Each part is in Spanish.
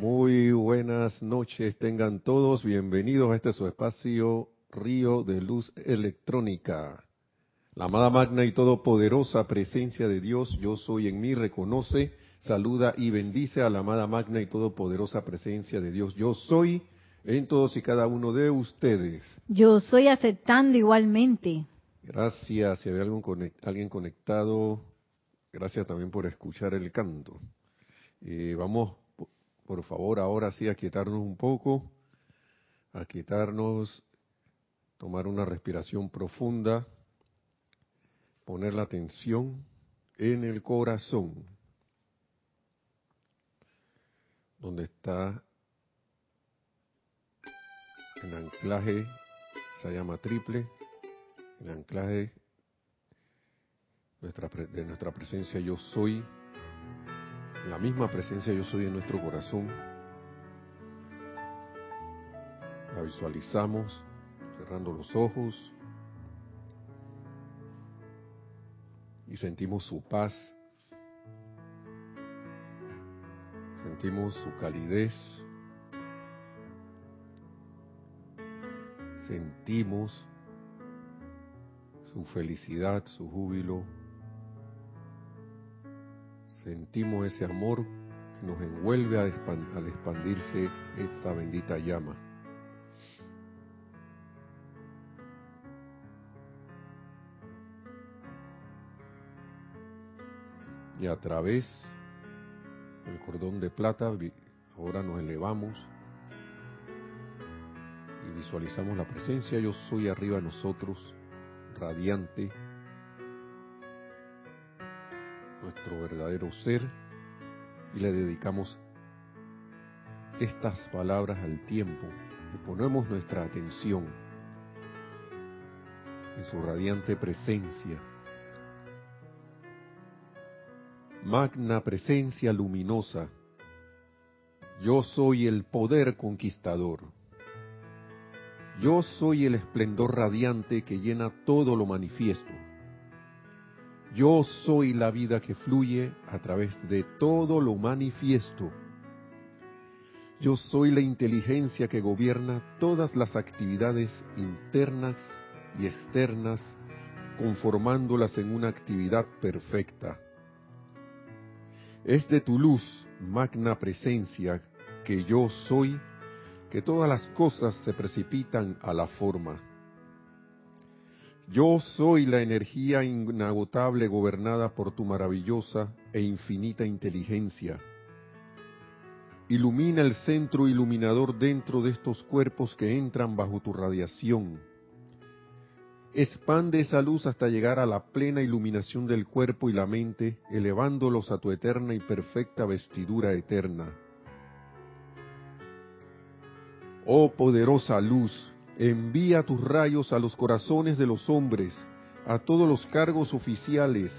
Muy buenas noches, tengan todos bienvenidos a este su espacio Río de Luz Electrónica. La amada magna y todopoderosa presencia de Dios, yo soy en mí, reconoce, saluda y bendice a la amada magna y todopoderosa presencia de Dios, yo soy en todos y cada uno de ustedes. Yo soy aceptando igualmente. Gracias, si hay alguien conectado, gracias también por escuchar el canto. Eh, vamos, por favor, ahora sí a quietarnos un poco, a quitarnos, tomar una respiración profunda, poner la atención en el corazón, donde está el anclaje, se llama triple, el anclaje de nuestra presencia yo soy, la misma presencia yo soy en nuestro corazón. La visualizamos cerrando los ojos y sentimos su paz, sentimos su calidez, sentimos su felicidad, su júbilo. Sentimos ese amor que nos envuelve al expandirse esta bendita llama. Y a través del cordón de plata, ahora nos elevamos y visualizamos la presencia yo soy arriba de nosotros radiante, nuestro verdadero ser, y le dedicamos estas palabras al tiempo, y ponemos nuestra atención en su radiante presencia. Magna presencia luminosa, yo soy el poder conquistador yo soy el esplendor radiante que llena todo lo manifiesto. Yo soy la vida que fluye a través de todo lo manifiesto. Yo soy la inteligencia que gobierna todas las actividades internas y externas, conformándolas en una actividad perfecta. Es de tu luz, magna presencia, que yo soy que todas las cosas se precipitan a la forma. Yo soy la energía inagotable gobernada por tu maravillosa e infinita inteligencia. Ilumina el centro iluminador dentro de estos cuerpos que entran bajo tu radiación. Expande esa luz hasta llegar a la plena iluminación del cuerpo y la mente, elevándolos a tu eterna y perfecta vestidura eterna Oh poderosa luz, envía tus rayos a los corazones de los hombres, a todos los cargos oficiales,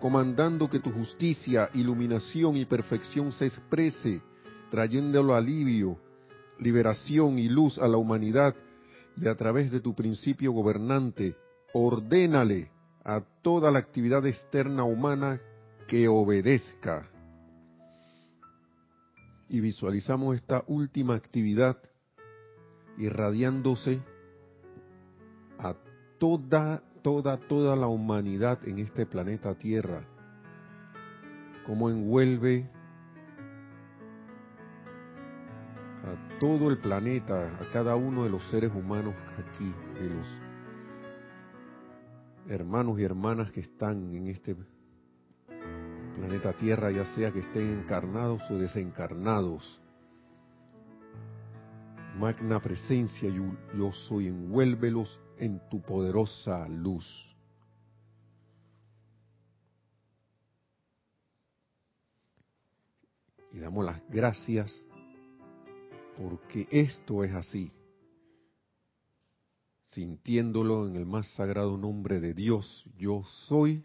comandando que tu justicia, iluminación y perfección se exprese, trayéndolo alivio, liberación y luz a la humanidad, y a través de tu principio gobernante, ordénale a toda la actividad externa humana que obedezca. Y visualizamos esta última actividad irradiándose a toda, toda, toda la humanidad en este planeta Tierra, como envuelve a todo el planeta, a cada uno de los seres humanos aquí, de los hermanos y hermanas que están en este planeta Tierra, ya sea que estén encarnados o desencarnados Magna presencia, yo, soy, envuélvelos en tu poderosa luz. Y damos las gracias porque esto es así. Sintiéndolo en el más sagrado nombre de Dios, yo soy.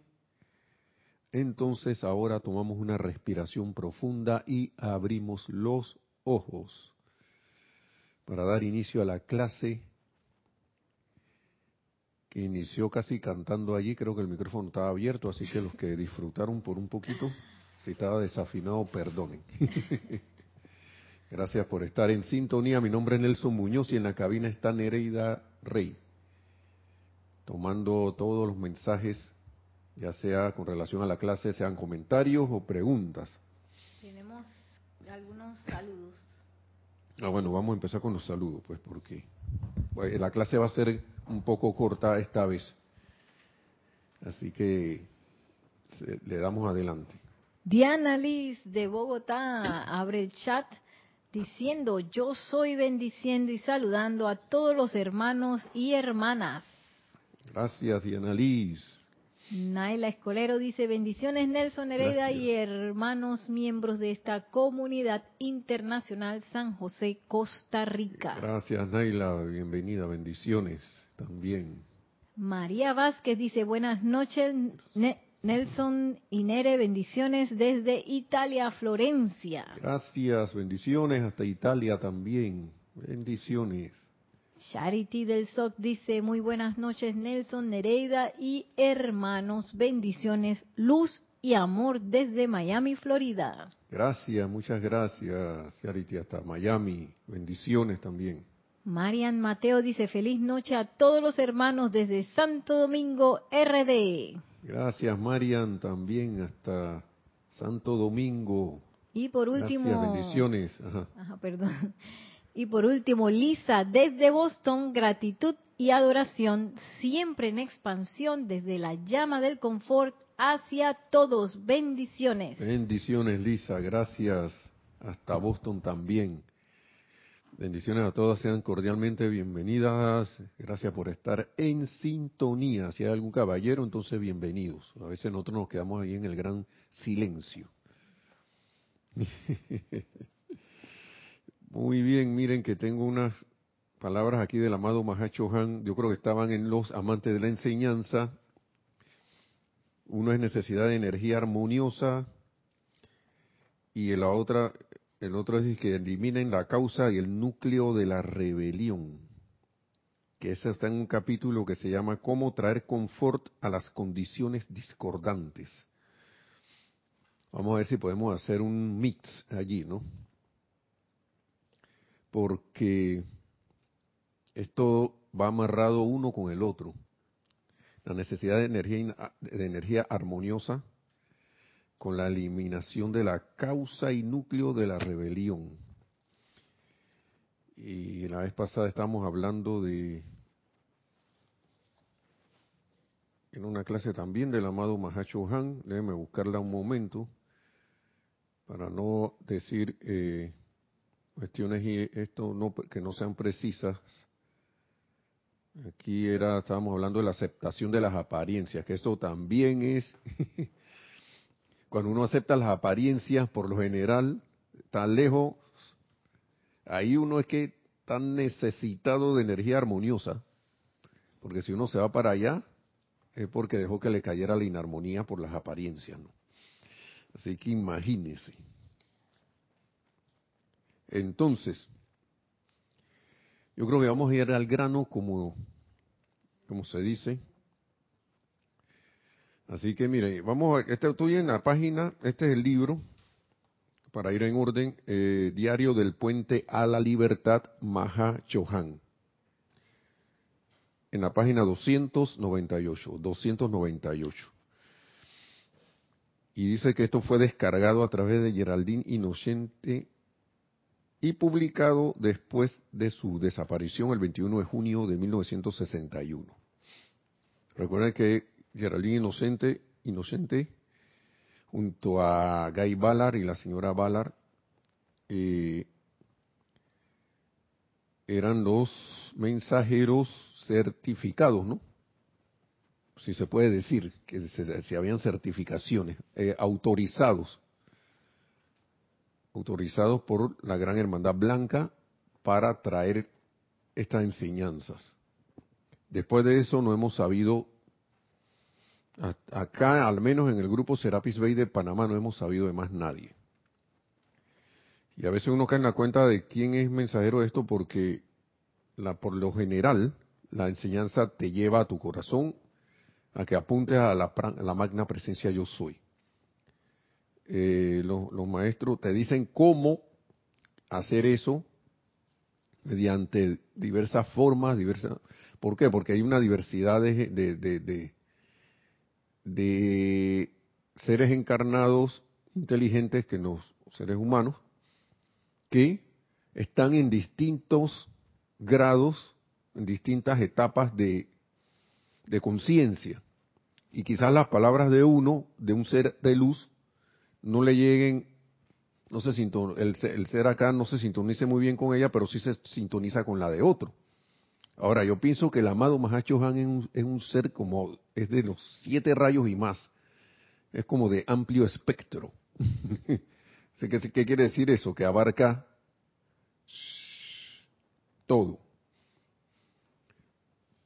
Entonces ahora tomamos una respiración profunda y abrimos los ojos para dar inicio a la clase que inició casi cantando allí. Creo que el micrófono estaba abierto, así que los que disfrutaron por un poquito, si estaba desafinado, perdonen. Gracias por estar en sintonía. Mi nombre es Nelson Muñoz y en la cabina está Nereida Rey, tomando todos los mensajes, ya sea con relación a la clase, sean comentarios o preguntas. Tenemos algunos saludos. Ah, bueno, vamos a empezar con los saludos, pues, porque la clase va a ser un poco corta esta vez. Así que le damos adelante. Diana Liz de Bogotá abre el chat diciendo, yo soy bendiciendo y saludando a todos los hermanos y hermanas. Gracias, Diana Liz. Naila Escolero dice, bendiciones Nelson Hereda y hermanos miembros de esta comunidad internacional San José, Costa Rica. Gracias Naila, bienvenida, bendiciones también. María Vázquez dice, buenas noches Nelson y Nere, bendiciones desde Italia, Florencia. Gracias, bendiciones hasta Italia también. Bendiciones. Charity del SOC dice, muy buenas noches Nelson, Nereida y hermanos, bendiciones, luz y amor desde Miami, Florida. Gracias, muchas gracias Charity, hasta Miami, bendiciones también. Marian Mateo dice, feliz noche a todos los hermanos desde Santo Domingo, RD. Gracias, Marian, también hasta Santo Domingo. Y por último. Gracias, bendiciones. Ajá. perdón. Y por último, Lisa, desde Boston, gratitud y adoración, siempre en expansión desde la llama del confort hacia todos. Bendiciones. Bendiciones, Lisa. Gracias. Hasta Boston también. Bendiciones a todas, sean cordialmente bienvenidas. Gracias por estar en sintonía. Si hay algún caballero, entonces bienvenidos. A veces nosotros nos quedamos ahí en el gran silencio. Muy bien, miren que tengo unas palabras aquí del amado Mahacho Han. Yo creo que estaban en los amantes de la enseñanza. Uno es necesidad de energía armoniosa y la otra el otro es que eliminen la causa y el núcleo de la rebelión. Que eso está en un capítulo que se llama Cómo traer confort a las condiciones discordantes. Vamos a ver si podemos hacer un mix allí, ¿no? Porque esto va amarrado uno con el otro. La necesidad de energía, de energía armoniosa con la eliminación de la causa y núcleo de la rebelión. Y la vez pasada estábamos hablando de, en una clase también del amado Mahacho Han, déjeme buscarla un momento, para no decir eh, cuestiones y esto no, que no sean precisas. Aquí era, estábamos hablando de la aceptación de las apariencias, que esto también es cuando uno acepta las apariencias, por lo general, tan lejos, ahí uno es que tan necesitado de energía armoniosa, porque si uno se va para allá, es porque dejó que le cayera la inarmonía por las apariencias, ¿no? Así que imagínese. Entonces, yo creo que vamos a ir al grano como, como se dice, Así que mire, vamos a, este, estoy en la página, este es el libro, para ir en orden, eh, Diario del Puente a la Libertad, Maha Chohan. En la página 298, 298. Y dice que esto fue descargado a través de Geraldine Inocente y publicado después de su desaparición el 21 de junio de 1961. Recuerden que Geraldine Inocente, Inocente, junto a Guy Ballard y la señora Ballard, eh, eran los mensajeros certificados, ¿no? Si se puede decir que se, habían certificaciones, eh, autorizados, autorizados por la Gran Hermandad Blanca para traer estas enseñanzas. Después de eso no hemos sabido Acá, al menos en el grupo Serapis Bay de Panamá, no hemos sabido de más nadie. Y a veces uno cae en la cuenta de quién es mensajero de esto porque la, por lo general la enseñanza te lleva a tu corazón a que apuntes a la, magna presencia yo soy. Eh, los, maestros te dicen cómo hacer eso mediante diversas formas, diversas. ¿Por qué? Porque hay una diversidad de, de, de, seres encarnados inteligentes que nos seres humanos que están en distintos grados, en distintas etapas de, de conciencia. Y quizás las palabras de uno, de un ser de luz, no le lleguen no se el, el, ser acá no se sintonice muy bien con ella, pero sí se sintoniza con la de otro. Ahora, yo pienso que el amado Mahacho Han es un, es un ser como, es de los siete rayos y más. Es como de amplio espectro. ¿Qué, ¿Qué quiere decir eso? Que abarca todo.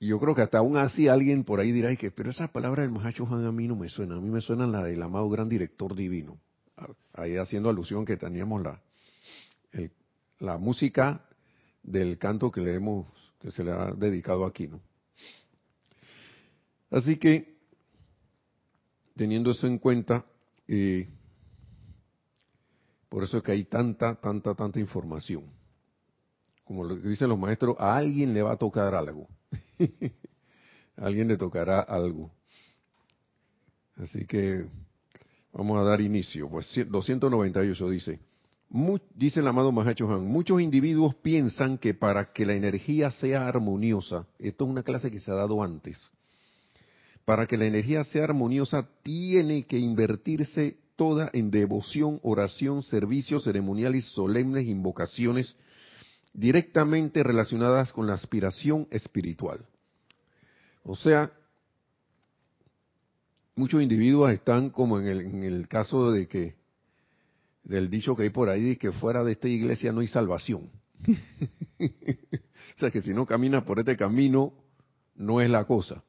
Y yo creo que hasta aún así alguien por ahí dirá, que, pero esa palabra del Mahacho Han a mí no me suena, a mí me suena la del amado gran director divino ahí haciendo alusión que teníamos la, la música del canto que le hemos, que se le ha dedicado aquí, ¿no? Así que, teniendo eso en cuenta, eh, por eso es que hay tanta, tanta, tanta información. Como lo dicen los maestros, a alguien le va a tocar algo. alguien le tocará algo. Así que Vamos a dar inicio. Pues 298 dice, dice el amado Mahacho Han, muchos individuos piensan que para que la energía sea armoniosa, esto es una clase que se ha dado antes, para que la energía sea armoniosa tiene que invertirse toda en devoción, oración, servicios ceremoniales solemnes, invocaciones directamente relacionadas con la aspiración espiritual. O sea, muchos individuos están como en el, caso de que, del dicho que hay por ahí, de que fuera de esta iglesia no hay salvación. o sea que si no caminas por este camino, no es la cosa.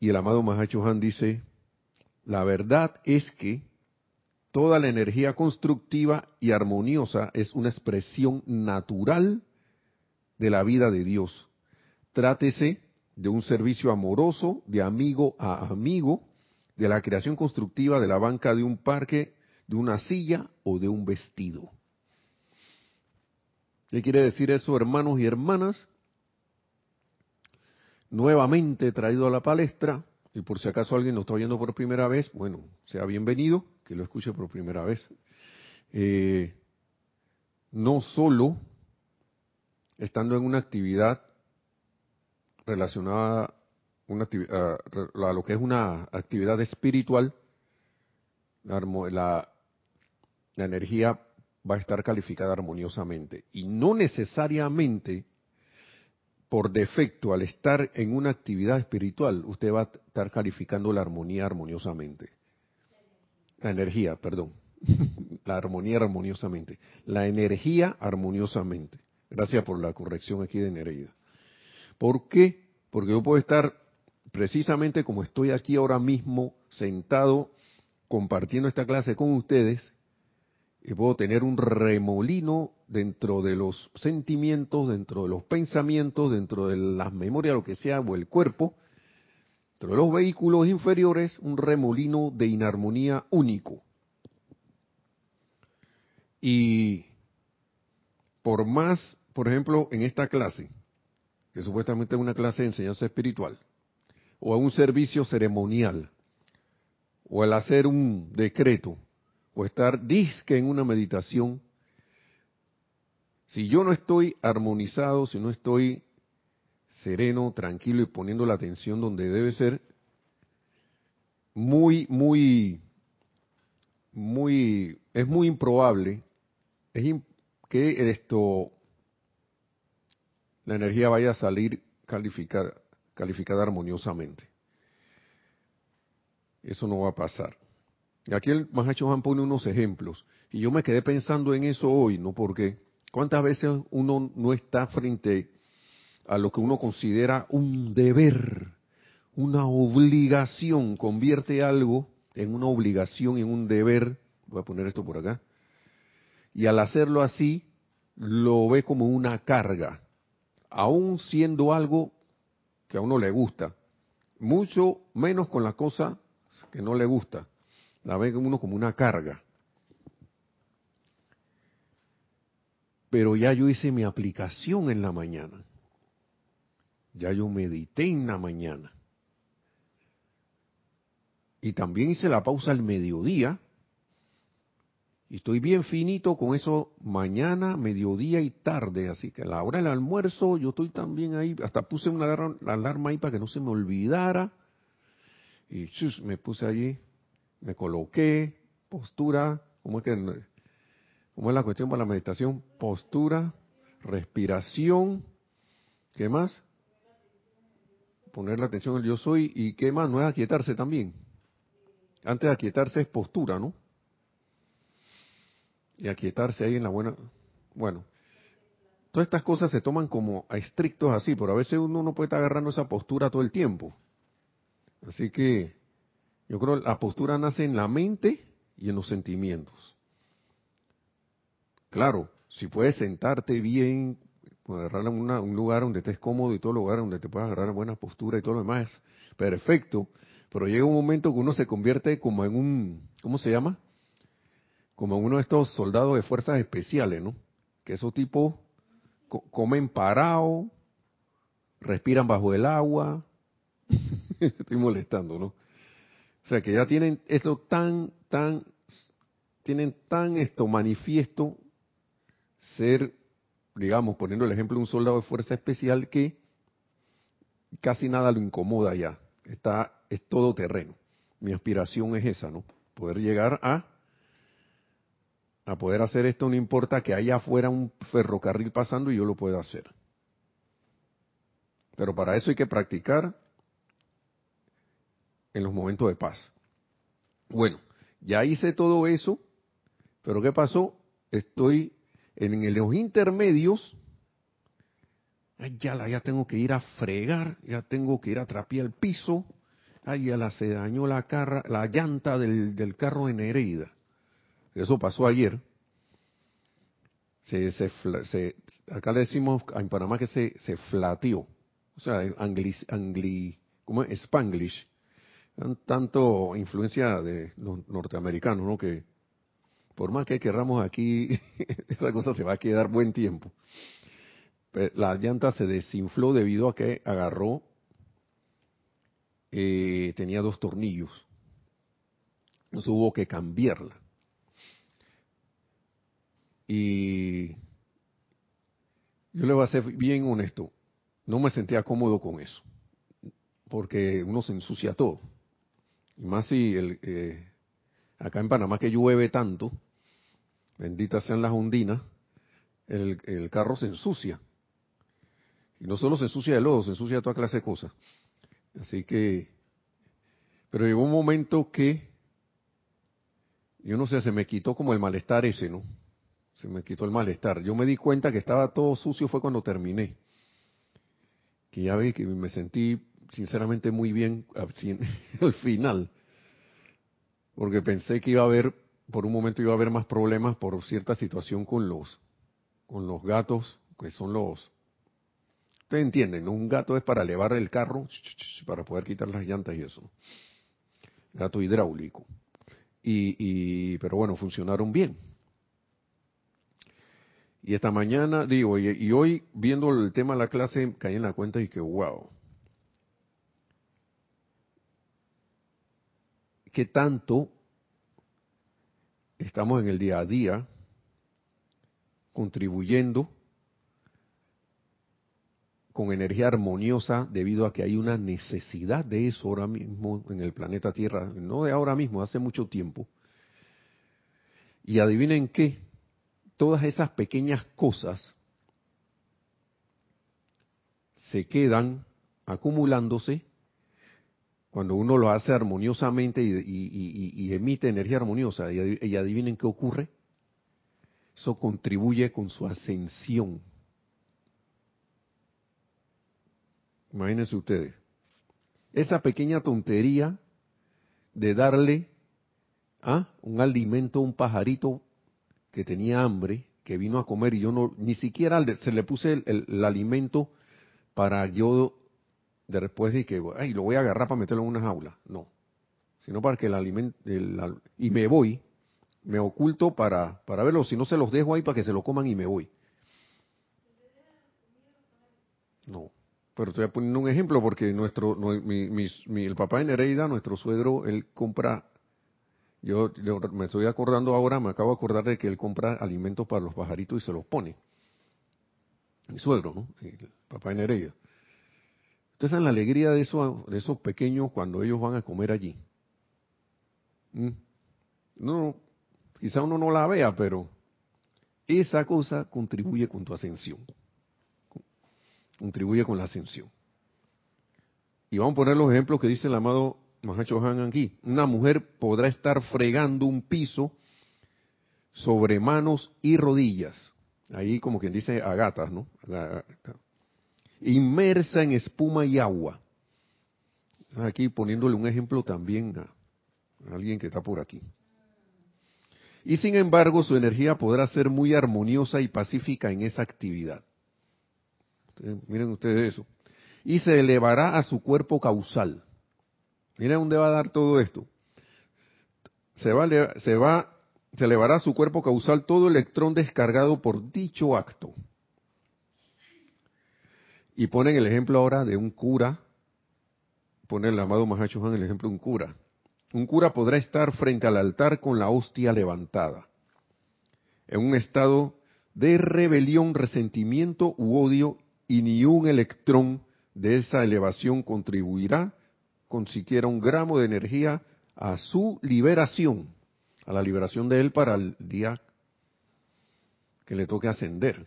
Y el amado Mahacho Han dice, la verdad es que toda la energía constructiva y armoniosa es una expresión natural de la vida de Dios. Trátese de un servicio amoroso, de amigo a amigo, de la creación constructiva de la banca de un parque, de una silla o de un vestido. ¿Qué quiere decir eso, hermanos y hermanas? Nuevamente traído a la palestra, y por si acaso alguien lo está oyendo por primera vez, bueno, sea bienvenido, que lo escuche por primera vez. Eh, no solo estando en una actividad relacionada a, lo que es una actividad espiritual, la, la energía va a estar calificada armoniosamente. Y no necesariamente por defecto, al estar en una actividad espiritual, usted va a estar calificando la armonía armoniosamente. La energía, perdón. la armonía armoniosamente. La energía armoniosamente. Gracias por la corrección aquí de Nereida. ¿Por qué? Porque yo puedo estar precisamente como estoy aquí ahora mismo sentado compartiendo esta clase con ustedes y puedo tener un remolino dentro de los sentimientos, dentro de los pensamientos, dentro de las memorias, lo que sea, o el cuerpo, dentro de los vehículos inferiores, un remolino de inarmonía único. Y por más, por ejemplo, en esta clase, que supuestamente es una clase de enseñanza espiritual, o a un servicio ceremonial, o al hacer un decreto, o estar disque en una meditación, si yo no estoy armonizado, si no estoy sereno, tranquilo y poniendo la atención donde debe ser, muy, muy, muy, es muy improbable es que esto la energía vaya a salir calificada, calificada armoniosamente. Eso no va a pasar. Aquí el Mahacho Han pone unos ejemplos. Y yo me quedé pensando en eso hoy, ¿no? Porque cuántas veces uno no está frente a lo que uno considera un deber, una obligación, convierte algo en una obligación, en un deber. Voy a poner esto por acá. Y al hacerlo así, lo ve como una carga aún siendo algo que a uno le gusta, mucho menos con la cosa que no le gusta, la ve uno como una carga. pero ya yo hice mi aplicación en la mañana. Ya yo medité en la mañana. Y también hice la pausa al mediodía. Y estoy bien finito con eso mañana, mediodía y tarde. Así que a la hora del almuerzo yo estoy también ahí. Hasta puse una alarma ahí para que no se me olvidara. Y me puse allí, me coloqué, postura. ¿Cómo es, que, cómo es la cuestión para la meditación? Postura, respiración. ¿Qué más? Poner la atención en el yo soy. ¿Y qué más? No es aquietarse también antes de aquietarse es postura, ¿no? Y aquietarse ahí en la buena... Bueno, todas estas cosas se toman como a estrictos así, pero a veces uno no puede estar agarrando esa postura todo el tiempo. Así que yo creo que la postura nace en la mente y en los sentimientos. Claro, si puedes sentarte bien, agarrar un lugar donde estés cómodo y todo lugar donde te puedas agarrar buena postura y todo lo demás, perfecto. Pero llega un momento que uno se convierte como en un, ¿cómo se llama? Como uno de estos soldados de fuerzas especiales, ¿no? Que esos tipos comen parado, respiran bajo el agua. Estoy molestando, ¿no? O sea, que ya tienen esto tan, tan, tienen tan esto manifiesto ser, digamos, poniendo el ejemplo de un soldado de fuerza especial que casi nada lo incomoda ya. Está es todo terreno. Mi aspiración es esa, ¿no? Poder llegar a a poder hacer esto no importa que haya afuera un ferrocarril pasando y yo lo pueda hacer. Pero para eso hay que practicar en los momentos de paz. Bueno, ya hice todo eso, pero ¿qué pasó? Estoy en los intermedios. ya, ya tengo que ir a fregar, ya tengo que ir a trapear el piso, ay, ya la se dañó la, carra, la llanta del, carro de Nereida. Eso pasó ayer. Se, se, acá le decimos en Panamá que se, se flateó. O sea, angli, angli, ¿cómo es? Spanglish. Tanto influencia de los norteamericanos, ¿no? Que por más que querramos aquí, esa cosa se va a quedar buen tiempo. La llanta se desinfló debido a que agarró eh, tenía dos tornillos. Entonces hubo que cambiarla. Y yo le voy a ser bien honesto, no me sentía cómodo con eso, porque uno se ensucia todo. Y más si el, eh, acá en Panamá que llueve tanto, benditas sean las ondinas, el, el carro se ensucia. Y no solo se ensucia de lodo, se ensucia de toda clase de cosas. Así que, pero llegó un momento que, yo no sé, se me quitó como el malestar ese, ¿no? Me quitó el malestar. Yo me di cuenta que estaba todo sucio fue cuando terminé. Que ya vi que me sentí sinceramente muy bien al final. Porque pensé que iba a haber, por un momento iba a haber más problemas por cierta situación con los, con los gatos, que son los, Ustedes entienden, un gato es para elevar el carro, para poder quitar las llantas y eso. Gato hidráulico. Y, pero bueno, funcionaron bien. Y esta mañana, digo, y, hoy viendo el tema de la clase, caí en la cuenta y que, wow. ¿Qué tanto estamos en el día a día contribuyendo con energía armoniosa debido a que hay una necesidad de eso ahora mismo en el planeta Tierra, no de ahora mismo, hace mucho tiempo. Y adivinen qué, todas esas pequeñas cosas se quedan acumulándose cuando uno lo hace armoniosamente y, emite energía armoniosa. y adivinen qué ocurre. Eso contribuye con su ascensión Imagínense ustedes. Esa pequeña tontería de darle ¿ah? un alimento a un pajarito que tenía hambre, que vino a comer y yo no, ni siquiera se le puse el, alimento para yo de después de que, ay, lo voy a agarrar para meterlo en una jaula. No, sino para que el alimento, y me voy, me oculto para, para verlo, si no se los dejo ahí para que se lo coman y me voy. No, pero estoy poniendo un ejemplo porque nuestro, no, mi, mi, el papá de Nereida, nuestro suegro, él compra yo, me estoy acordando ahora, me acabo de acordar de que él compra alimentos para los pajaritos y se los pone. Mi suegro, ¿no? El papá de Nereida. Entonces, en la alegría de esos, de esos pequeños cuando ellos van a comer allí. ¿Mm? No, quizá uno no la vea, pero esa cosa contribuye con tu ascensión. Contribuye con la ascensión. Y vamos a poner los ejemplos que dice el amado Mahacho Han aquí. Una mujer podrá estar fregando un piso sobre manos y rodillas. Ahí como quien dice agatas, ¿no? Inmersa en espuma y agua. Aquí poniéndole un ejemplo también a alguien que está por aquí y sin embargo su energía podrá ser muy armoniosa y pacífica en esa actividad. miren ustedes eso. Y se elevará a su cuerpo causal. Miren dónde va a dar todo esto. Se va, se va, se elevará a su cuerpo causal todo electrón descargado por dicho acto. Y ponen el ejemplo ahora de un cura, ponen el amado Mahacho el ejemplo de un cura. Un cura podrá estar frente al altar con la hostia levantada, en un estado de rebelión, resentimiento u odio, y ni un electrón de esa elevación contribuirá con siquiera un gramo de energía a su liberación, a la liberación de él para el día que le toque ascender.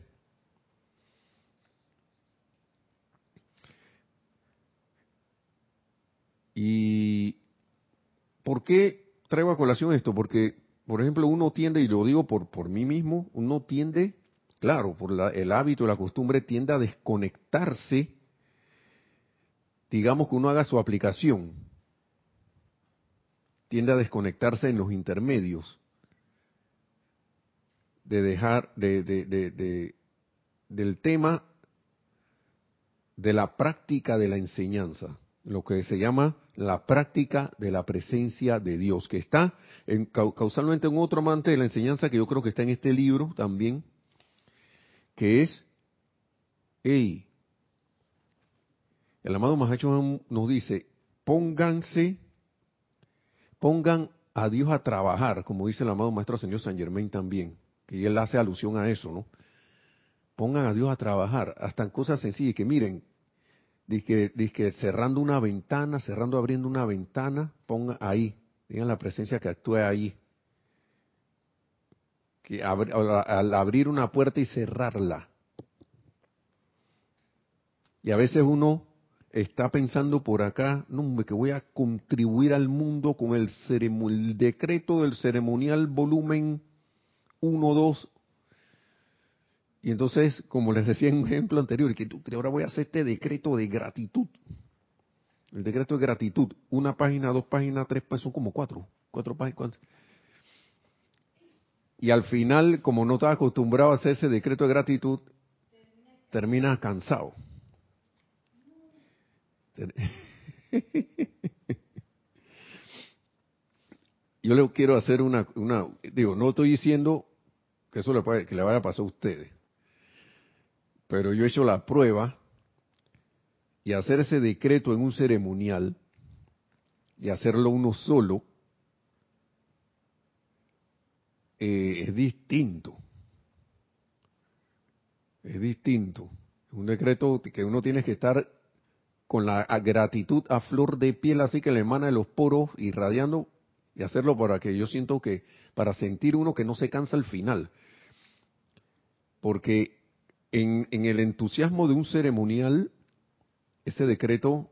Y ¿Por qué traigo a colación esto? Porque, por ejemplo, uno tiende, y lo digo por, por mí mismo, uno tiende, claro, por el hábito, la costumbre, tiende a desconectarse, digamos que uno haga su aplicación, tiende a desconectarse en los intermedios, de dejar, de, de, del tema de la práctica de la enseñanza lo que se llama la práctica de la presencia de Dios, que está en, causalmente en otro amante de la enseñanza que yo creo que está en este libro también, que es, hey, el amado Mahacho nos dice, pónganse, pongan a Dios a trabajar, como dice el amado Maestro Señor San Germain también, que él hace alusión a eso, ¿no? Pongan a Dios a trabajar, hasta en cosas sencillas, que miren, Dice que, cerrando una ventana, cerrando, abriendo una ventana, ponga ahí, digan la presencia que actúe ahí. Que al abrir una puerta y cerrarla. Y a veces uno está pensando por acá, no, que voy a contribuir al mundo con el, decreto del ceremonial volumen 1, 2, y entonces, como les decía en un ejemplo anterior, que ahora voy a hacer este decreto de gratitud. El decreto de gratitud, una página, dos páginas, tres páginas, son como cuatro, cuatro páginas. Y al final, como no estaba acostumbrado a hacer ese decreto de gratitud, termina cansado. Yo le quiero hacer una, digo, no estoy diciendo que eso le, que le vaya a pasar a ustedes, pero yo he hecho la prueba y hacer ese decreto en un ceremonial y hacerlo uno solo eh, es distinto. Es distinto. Un decreto que uno tiene que estar con la gratitud a flor de piel, así que le emana de los poros irradiando y hacerlo para que yo siento que, para sentir uno que no se cansa al final. Porque en, el entusiasmo de un ceremonial, ese decreto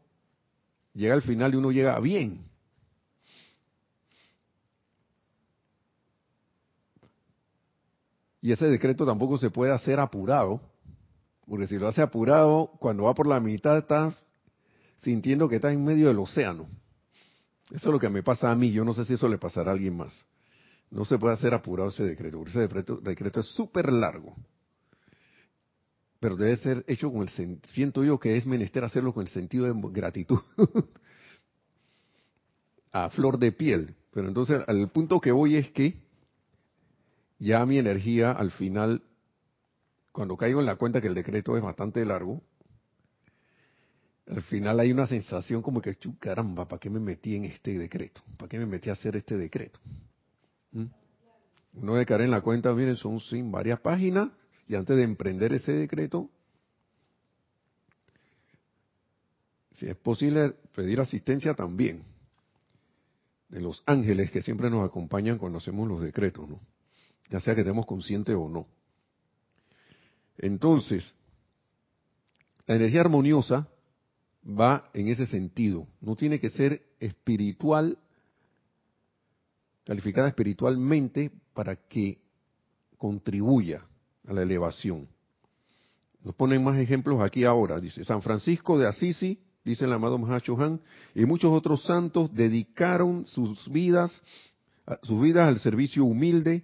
llega al final y uno llega bien. Y ese decreto tampoco se puede hacer apurado, porque si lo hace apurado, cuando va por la mitad está sintiendo que está en medio del océano. Eso es lo que me pasa a mí, yo no sé si eso le pasará a alguien más. No se puede hacer apurado ese decreto, ese decreto, es súper largo pero debe ser hecho con el siento yo que es menester hacerlo con el sentido de gratitud a flor de piel pero entonces al punto que voy es que ya mi energía al final cuando caigo en la cuenta que el decreto es bastante largo al final hay una sensación como que, caramba, ¿para qué me metí en este decreto? ¿Para qué me metí a hacer este decreto? ¿Mm? Uno de caer en la cuenta, miren, son sin varias páginas, y antes de emprender ese decreto, si es posible pedir asistencia también de los ángeles que siempre nos acompañan cuando hacemos los decretos, ¿no? Ya sea que estemos conscientes o no. Entonces, la energía armoniosa va en ese sentido. No tiene que ser espiritual, calificada espiritualmente para que contribuya a la elevación. Nos ponen más ejemplos aquí ahora. Dice, San Francisco de Asisi, dice el amado Han, y muchos otros santos dedicaron sus vidas, sus vidas al servicio humilde,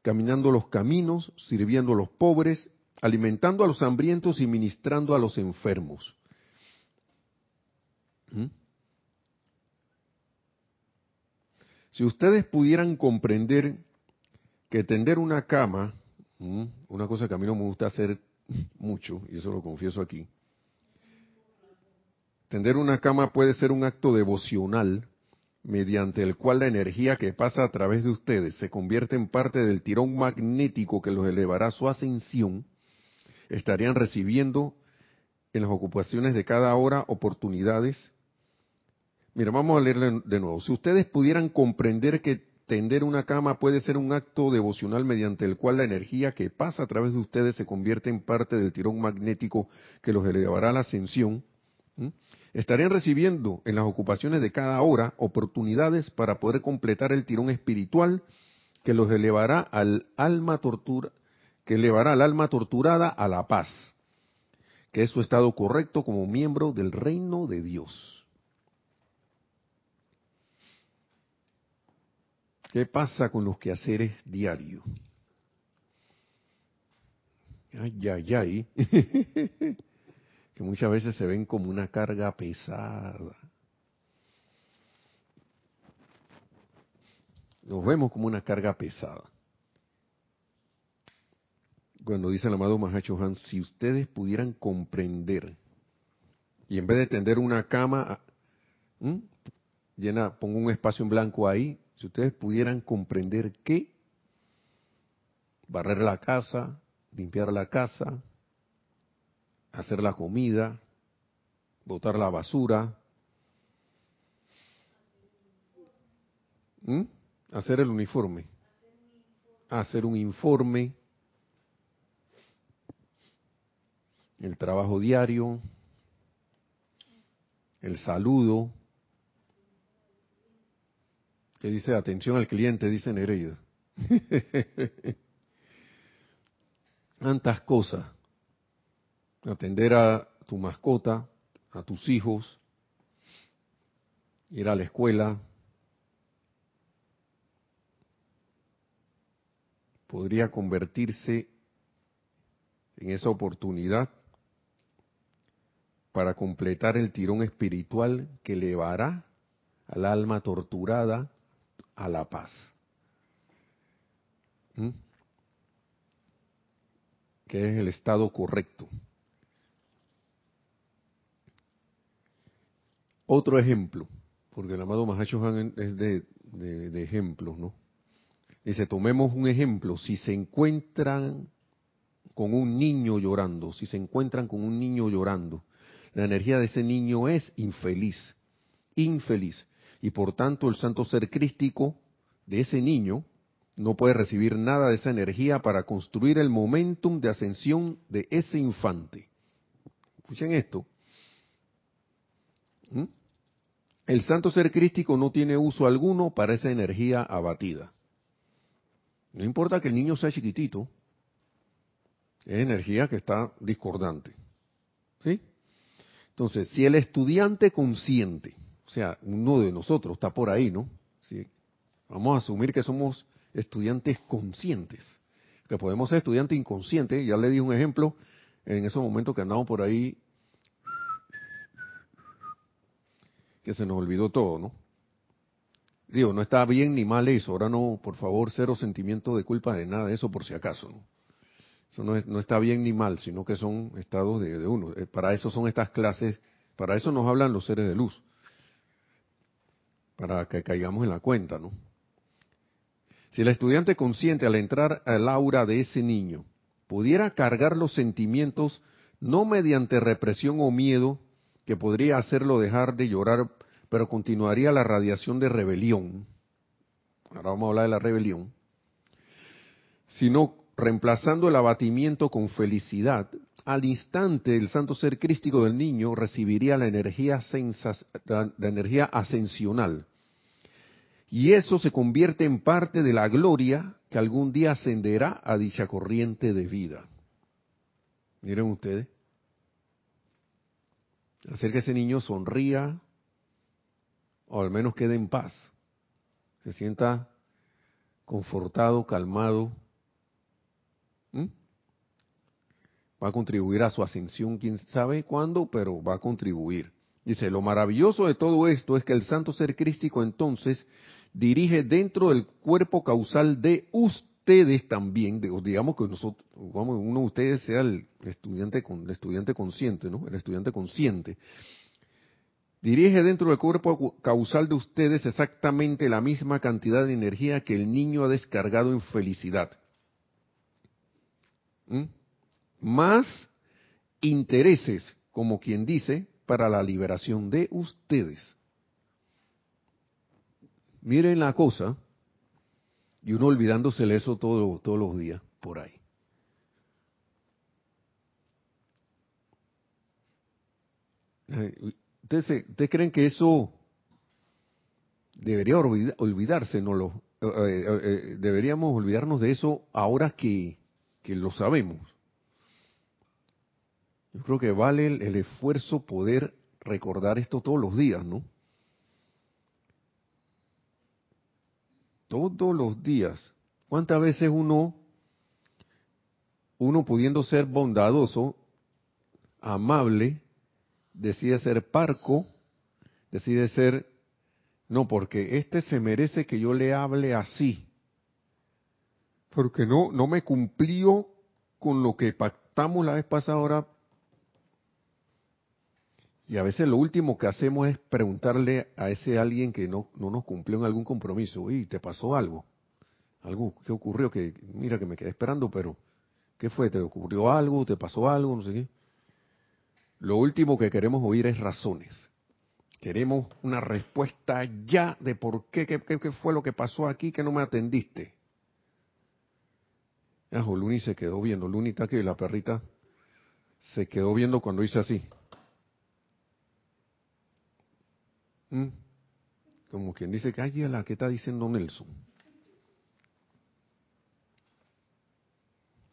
caminando los caminos, sirviendo a los pobres, alimentando a los hambrientos y ministrando a los enfermos. ¿Mm? Si ustedes pudieran comprender que tender una cama, una cosa que a mí no me gusta hacer mucho, y eso lo confieso aquí, tender una cama puede ser un acto devocional mediante el cual la energía que pasa a través de ustedes se convierte en parte del tirón magnético que los elevará a su ascensión, estarían recibiendo en las ocupaciones de cada hora oportunidades Mira, vamos a leerle de nuevo. Si ustedes pudieran comprender que tender una cama puede ser un acto devocional mediante el cual la energía que pasa a través de ustedes se convierte en parte del tirón magnético que los elevará a la ascensión, estarían recibiendo en las ocupaciones de cada hora oportunidades para poder completar el tirón espiritual que los elevará al alma tortura, que elevará al alma torturada a la paz, que es su estado correcto como miembro del reino de Dios. ¿Qué pasa con los quehaceres diarios? Ay, ay, ay. que muchas veces se ven como una carga pesada. Nos vemos como una carga pesada. Cuando dice el amado Mahacho Han, si ustedes pudieran comprender, y en vez de tender una cama, llena, pongo un espacio en blanco ahí, si ustedes pudieran comprender que barrer la casa, limpiar la casa, hacer la comida, botar la basura, hacer el uniforme, hacer un informe, el trabajo diario, el saludo, que dice atención al cliente, dice Nereida. Tantas cosas. Atender a tu mascota, a tus hijos, ir a la escuela. Podría convertirse en esa oportunidad para completar el tirón espiritual que elevará al alma torturada a la paz. ¿Mm? Que es el estado correcto. Otro ejemplo, porque el amado Mahacho Han es de, de ejemplos, ¿no? Dice, tomemos un ejemplo, si se encuentran con un niño llorando, si se encuentran con un niño llorando, la energía de ese niño es infeliz, infeliz y por tanto el santo ser crístico de ese niño no puede recibir nada de esa energía para construir el momentum de ascensión de ese infante. Escuchen esto. ¿Mm? El santo ser crístico no tiene uso alguno para esa energía abatida. No importa que el niño sea chiquitito, es energía que está discordante. ¿Sí? Entonces, si el estudiante consciente sea, uno de nosotros está por ahí, ¿no? Sí. Vamos a asumir que somos estudiantes conscientes, que podemos ser estudiantes inconscientes. Ya le di un ejemplo en esos momentos que andamos por ahí, que se nos olvidó todo, ¿no? Digo, no está bien ni mal eso. Ahora no, por favor, cero sentimiento de culpa de nada eso por si acaso. ¿no? Eso no, no está bien ni mal, sino que son estados de, de uno. Eh, para eso son estas clases Para eso nos hablan los seres de luz. Para que caigamos en la cuenta, ¿no? Si el estudiante consciente al entrar al aura de ese niño pudiera cargar los sentimientos no mediante represión o miedo, que podría hacerlo dejar de llorar, pero continuaría la radiación de rebelión. Ahora vamos a hablar de la rebelión. Sino reemplazando el abatimiento con felicidad, al instante el santo ser crístico del niño recibiría la energía, la energía ascensional. Y eso se convierte en parte de la gloria que algún día ascenderá a dicha corriente de vida. Miren ustedes. Hacer que ese niño sonría o al menos quede en paz. Se sienta confortado, calmado, va a contribuir a su ascensión, quién sabe cuándo, pero va a contribuir. Dice, lo maravilloso de todo esto es que el santo ser crístico entonces dirige dentro del cuerpo causal de ustedes también, digamos que nosotros, uno de ustedes sea el estudiante, el estudiante consciente, ¿no? El estudiante consciente. Dirige dentro del cuerpo causal de ustedes exactamente la misma cantidad de energía que el niño ha descargado en felicidad. ¿Mm? más intereses, como quien dice, para la liberación de ustedes. Miren la cosa, y uno olvidándosele eso todo, todos los días por ahí. ¿Ustedes, ¿Ustedes creen que eso debería olvidarse? No lo, eh, eh, eh, deberíamos olvidarnos de eso ahora que, que lo sabemos. Yo creo que vale el, esfuerzo poder recordar esto todos los días, ¿no? Todos los días. ¿Cuántas veces uno, uno pudiendo ser bondadoso, amable, decide ser parco, decide ser, no, porque este se merece que yo le hable así, porque no, no me cumplió con lo que pactamos la vez pasada, ahora y a veces lo último que hacemos es preguntarle a ese alguien que no, no nos cumplió en algún compromiso, ¿y te pasó algo? ¿Algo que ocurrió? Que mira que me quedé esperando, pero ¿qué fue? ¿Te ocurrió algo? ¿Te pasó algo? No sé qué. Lo último que queremos oír es razones. Queremos una respuesta ya de por qué, qué, qué fue lo que pasó aquí que no me atendiste. Ya, Luni se quedó viendo. Luni está aquí, la perrita se quedó viendo cuando hice así. Mm. Como quien dice que ay, la que está diciendo Nelson.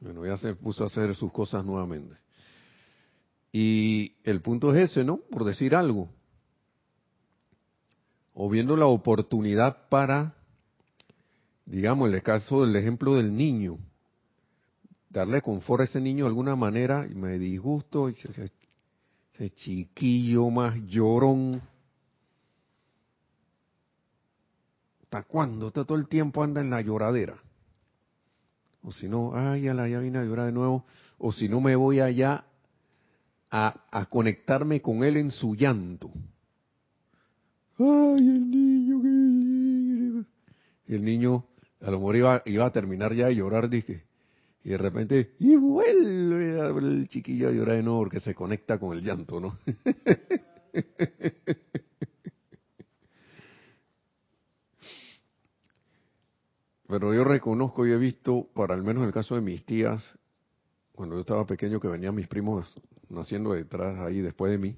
Bueno, ya se puso a hacer sus cosas nuevamente. Y el punto es ese, ¿no? Por decir algo. O viendo la oportunidad para, digamos, el caso del ejemplo del niño, darle confort a ese niño de alguna manera, y me disgusto, ese, ese chiquillo más llorón, ¿Hasta cuándo? Todo el tiempo anda en la lloradera. O si no, ay, ya, ya vine a llorar de nuevo. O si no, me voy allá a, a conectarme con él en su llanto. Ay, el niño. Y el niño a lo mejor iba, iba a terminar ya de llorar, dije. Y de repente, y vuelve el chiquillo a llorar de nuevo porque se conecta con el llanto, ¿no? Pero yo reconozco y he visto, para al menos el caso de mis tías, cuando yo estaba pequeño, que venían mis primos naciendo detrás ahí después de mí,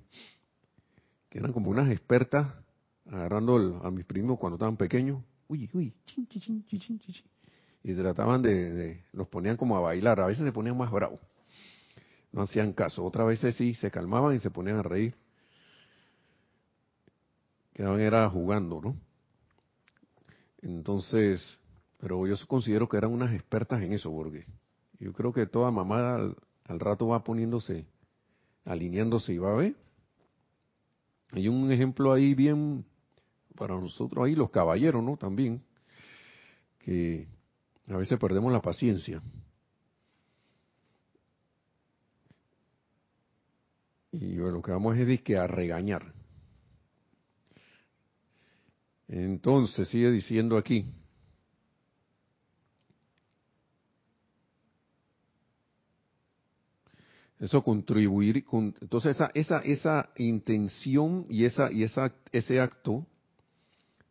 que eran como unas expertas agarrando a mis primos cuando estaban pequeños, uy, uy, chin, chin, chin, y trataban de, los ponían como a bailar, a veces se ponían más bravos, no hacían caso, otras veces sí, se calmaban y se ponían a reír, quedaban era jugando, ¿no? Entonces, pero yo considero que eran unas expertas en eso, porque yo creo que toda mamá al, rato va poniéndose, alineándose y va a ver. Hay un ejemplo ahí bien para nosotros ahí, los caballeros, ¿no? También, que a veces perdemos la paciencia. Y lo que vamos es que a regañar. Entonces, sigue diciendo aquí. Eso contribuir, entonces esa, esa, esa intención y esa, y esa, ese acto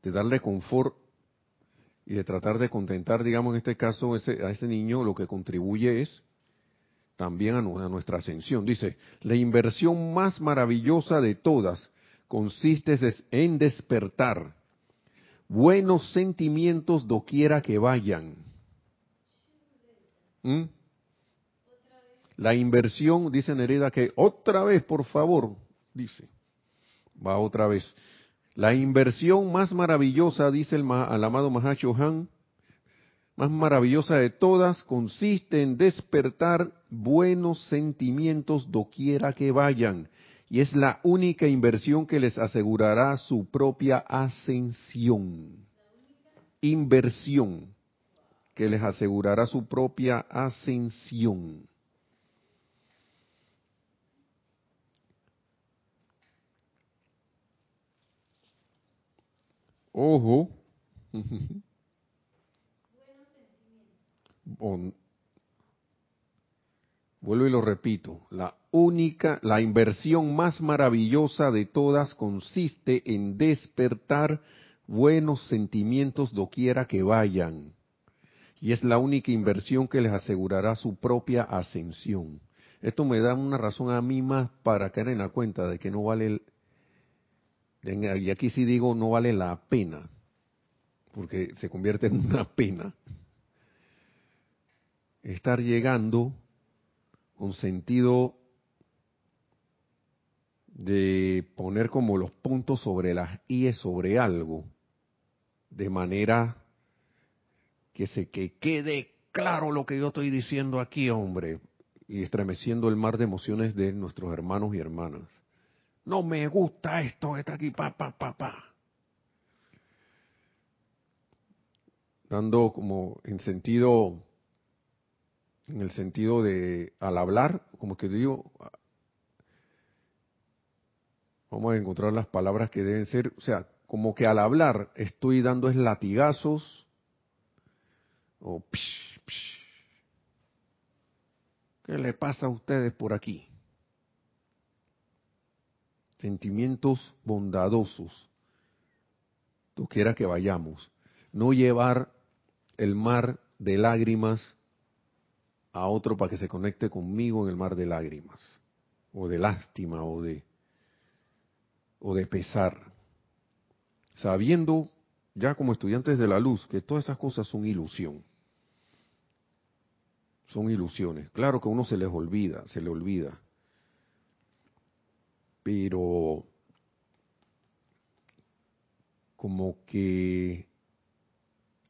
de darle confort y de tratar de contentar, digamos en este caso, ese, a ese niño, lo que contribuye es también a, nuestra ascensión. Dice, la inversión más maravillosa de todas consiste en despertar buenos sentimientos doquiera que vayan. ¿Mm? La inversión, dice Nereda, que otra vez, por favor, dice, va otra vez. La inversión más maravillosa, dice el, el amado Mahacho Han, más maravillosa de todas consiste en despertar buenos sentimientos doquiera que vayan. Y es la única inversión que les asegurará su propia ascensión. Inversión que les asegurará su propia ascensión. Ojo. vuelvo y lo repito, la única, la inversión más maravillosa de todas consiste en despertar buenos sentimientos doquiera que vayan. Y es la única inversión que les asegurará su propia ascensión. Esto me da una razón a mí más para caer en la cuenta de que no vale, y aquí sí digo no vale la pena, porque se convierte en una pena estar llegando con sentido de poner como los puntos sobre las IE sobre algo, de manera que se que quede claro lo que yo estoy diciendo aquí, hombre, y estremeciendo el mar de emociones de nuestros hermanos y hermanas. No me gusta esto, está aquí, pa, pa, pa, pa. Dando como en sentido en el sentido de al hablar, como que digo, vamos a encontrar las palabras que deben ser, o sea, como que al hablar estoy dando es latigazos o psh, psh. ¿Qué le pasa a ustedes por aquí? Sentimientos bondadosos. Tú quieras que vayamos. No llevar el mar de lágrimas a otro para que se conecte conmigo en el mar de lágrimas, o de lástima, o de, o de pesar, sabiendo ya como estudiantes de la luz que todas esas cosas son ilusión, son ilusiones. Claro que a uno se les olvida, se le olvida, pero como que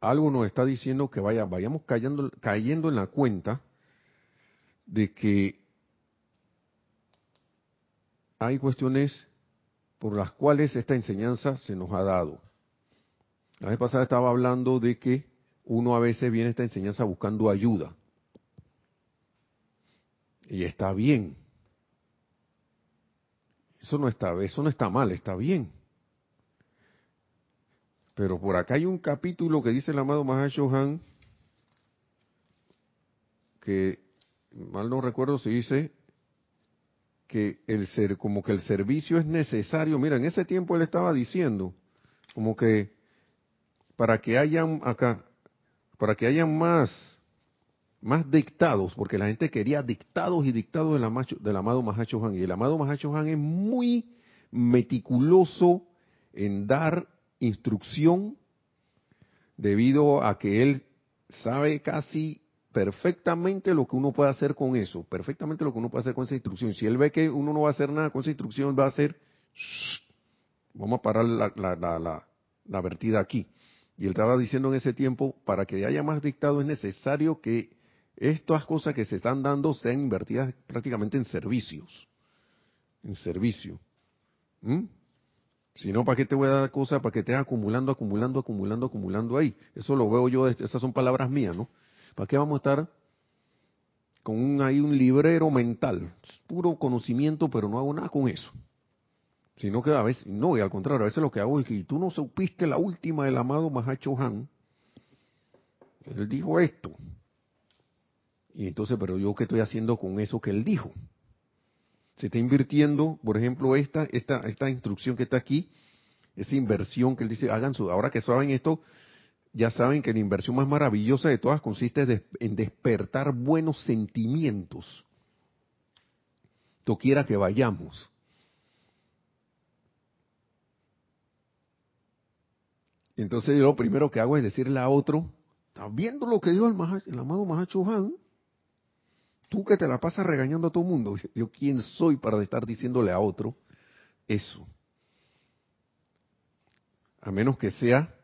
algo nos está diciendo que vaya, vayamos cayendo, cayendo en la cuenta de que hay cuestiones por las cuales esta enseñanza se nos ha dado. La vez pasada estaba hablando de que uno a veces viene a esta enseñanza buscando ayuda. Y está bien. Eso no está, eso no está mal, está bien. Pero por acá hay un capítulo que dice el amado Mahashohan que mal no recuerdo si dice que el ser, como que el servicio es necesario. Mira, en ese tiempo él estaba diciendo, como que para que hayan acá, para que hayan más, más dictados, porque la gente quería dictados y dictados del, amado Mahacho Han. Y el amado Mahacho Han es muy meticuloso en dar instrucción debido a que él sabe casi perfectamente lo que uno puede hacer con eso, perfectamente lo que uno puede hacer con esa instrucción. Si él ve que uno no va a hacer nada con esa instrucción, va a hacer, vamos a parar la, la, vertida aquí. Y él estaba diciendo en ese tiempo, para que haya más dictado es necesario que estas cosas que se están dando sean invertidas prácticamente en servicios, en servicio. ¿Mm? Si no, ¿para qué te voy a dar cosas? Para que estés acumulando, acumulando, acumulando, acumulando ahí. Eso lo veo yo, esas son palabras mías, ¿no? ¿Para qué vamos a estar con un, ahí un librero mental, puro conocimiento, pero no hago nada con eso. Sino que a veces, no, y al contrario, a veces lo que hago es que tú no supiste la última del amado Mahacho Han. Él dijo esto. Y entonces, pero yo qué estoy haciendo con eso que él dijo? Se está invirtiendo, por ejemplo, esta, esta, esta instrucción que está aquí, esa inversión que él dice, hagan su, ahora que saben esto, ya saben que la inversión más maravillosa de todas consiste en despertar buenos sentimientos. quiera que vayamos. Entonces yo lo primero que hago es decirle a otro, ¿estás viendo lo que dijo el, el amado Mahacho Han? Tú que te la pasas regañando a todo mundo. Yo, ¿quién soy para estar diciéndole a otro eso? A menos que sea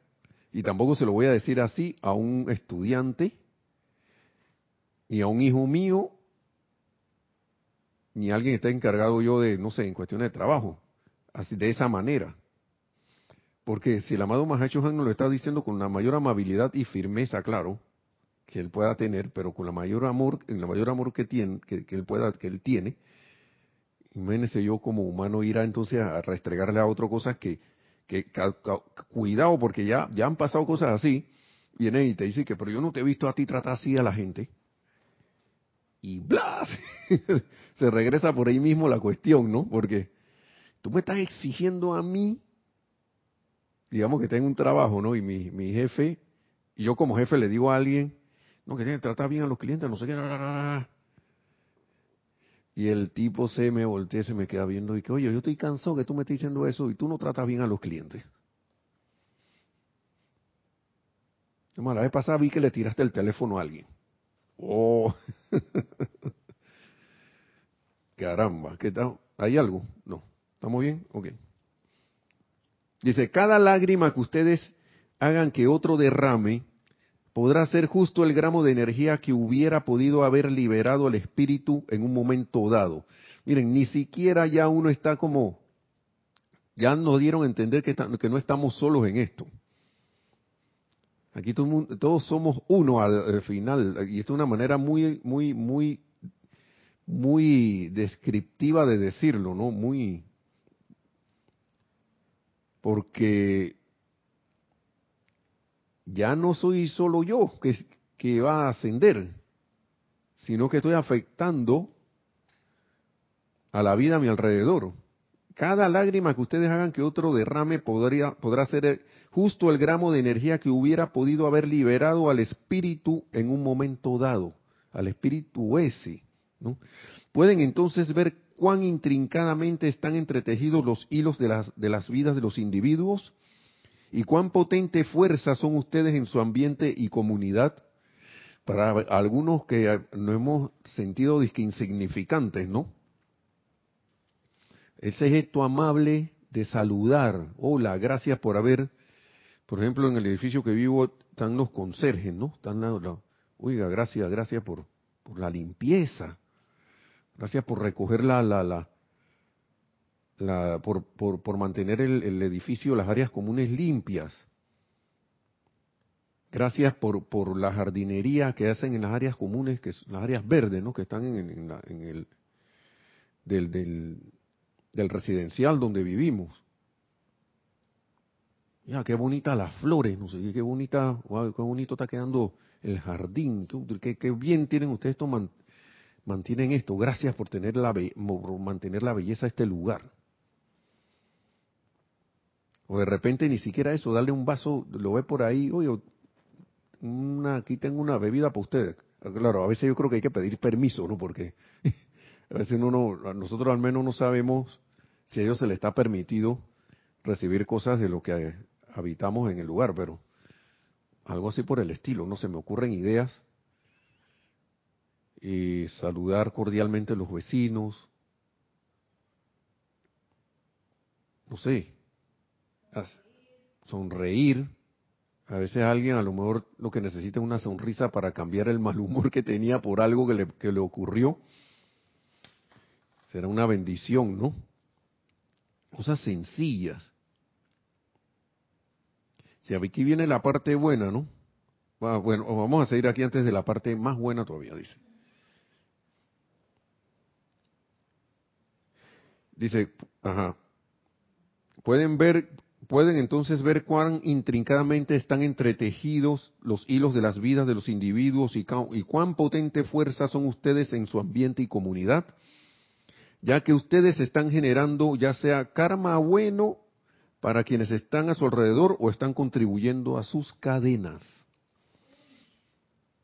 y tampoco se lo voy a decir así a un estudiante, ni a un hijo mío, ni a alguien que está encargado yo de, no sé, en cuestiones de trabajo, así de esa manera. Porque si el amado Mahacho Han nos lo está diciendo con la mayor amabilidad y firmeza, claro, que él pueda tener, pero con la mayor amor, en la mayor amor que tiene, que, él pueda, que él tiene, imagínese yo como humano ir a entonces a restregarle a otro cosas que que cuidado porque ya, ya han pasado cosas así, viene y te dice que, pero yo no te he visto a ti tratar así a la gente. Y bla, se regresa por ahí mismo la cuestión, ¿no? Porque tú me estás exigiendo a mí, digamos que tengo un trabajo, ¿no? Y mi, mi jefe, y yo como jefe le digo a alguien, no, que tiene que tratar bien a los clientes, no sé qué, y el tipo se me voltea, se me queda viendo y que, oye, yo estoy cansado que tú me estés diciendo eso y tú no tratas bien a los clientes. La vez pasada vi que le tiraste el teléfono a alguien. Oh, caramba, ¿qué tal? ¿Hay algo? No. ¿Estamos bien? Ok. Dice, cada lágrima que ustedes hagan que otro derrame, podrá ser justo el gramo de energía que hubiera podido haber liberado el espíritu en un momento dado. Miren, ni siquiera ya uno está como, ya nos dieron a entender que, no estamos solos en esto. Aquí todos somos uno al, final, y esto es una manera muy, muy, muy, muy descriptiva de decirlo, ¿no? Muy, porque ya no soy solo yo que, va a ascender, sino que estoy afectando a la vida a mi alrededor. Cada lágrima que ustedes hagan que otro derrame podría, podrá ser justo el gramo de energía que hubiera podido haber liberado al espíritu en un momento dado, al espíritu ese. Pueden entonces ver cuán intrincadamente están entretejidos los hilos de las, de las vidas de los individuos y cuán potente fuerza son ustedes en su ambiente y comunidad. Para algunos que no hemos sentido insignificantes, ¿no? Ese gesto amable de saludar. Hola, gracias por haber. Por ejemplo, en el edificio que vivo están los conserjes, ¿no? Están la, oiga, gracias, gracias por, por la limpieza. Gracias por recoger la, la, la, por, por, mantener el, edificio, las áreas comunes limpias. Gracias por, por la jardinería que hacen en las áreas comunes, que las áreas verdes, ¿no? Que están en, en, el del, del, residencial donde vivimos. Ya, qué bonitas las flores, no sé, qué bonita, qué bonito está quedando el jardín, qué, qué bien tienen ustedes esto, mantienen esto. Gracias por tener la, por mantener la belleza de este lugar. O de repente ni siquiera eso, darle un vaso, lo ve por ahí, oye, una, aquí tengo una bebida para ustedes. Claro, a veces yo creo que hay que pedir permiso, ¿no? Porque a veces uno no, nosotros al menos no sabemos si a ellos se les está permitido recibir cosas de lo que habitamos en el lugar, pero algo así por el estilo, no se me ocurren ideas. Y saludar cordialmente a los vecinos. No sé, sonreír. A veces alguien a lo mejor lo que necesita es una sonrisa para cambiar el mal humor que tenía por algo que le, que le ocurrió. Será una bendición, ¿no? Cosas sencillas. Y aquí viene la parte buena, ¿no? Bueno, vamos a seguir aquí antes de la parte más buena todavía, dice. Dice, ajá, pueden ver pueden entonces ver cuán intrincadamente están entretejidos los hilos de las vidas de los individuos y, y cuán potente fuerza son ustedes en su ambiente y comunidad, ya que ustedes están generando ya sea karma bueno para quienes están a su alrededor o están contribuyendo a sus cadenas.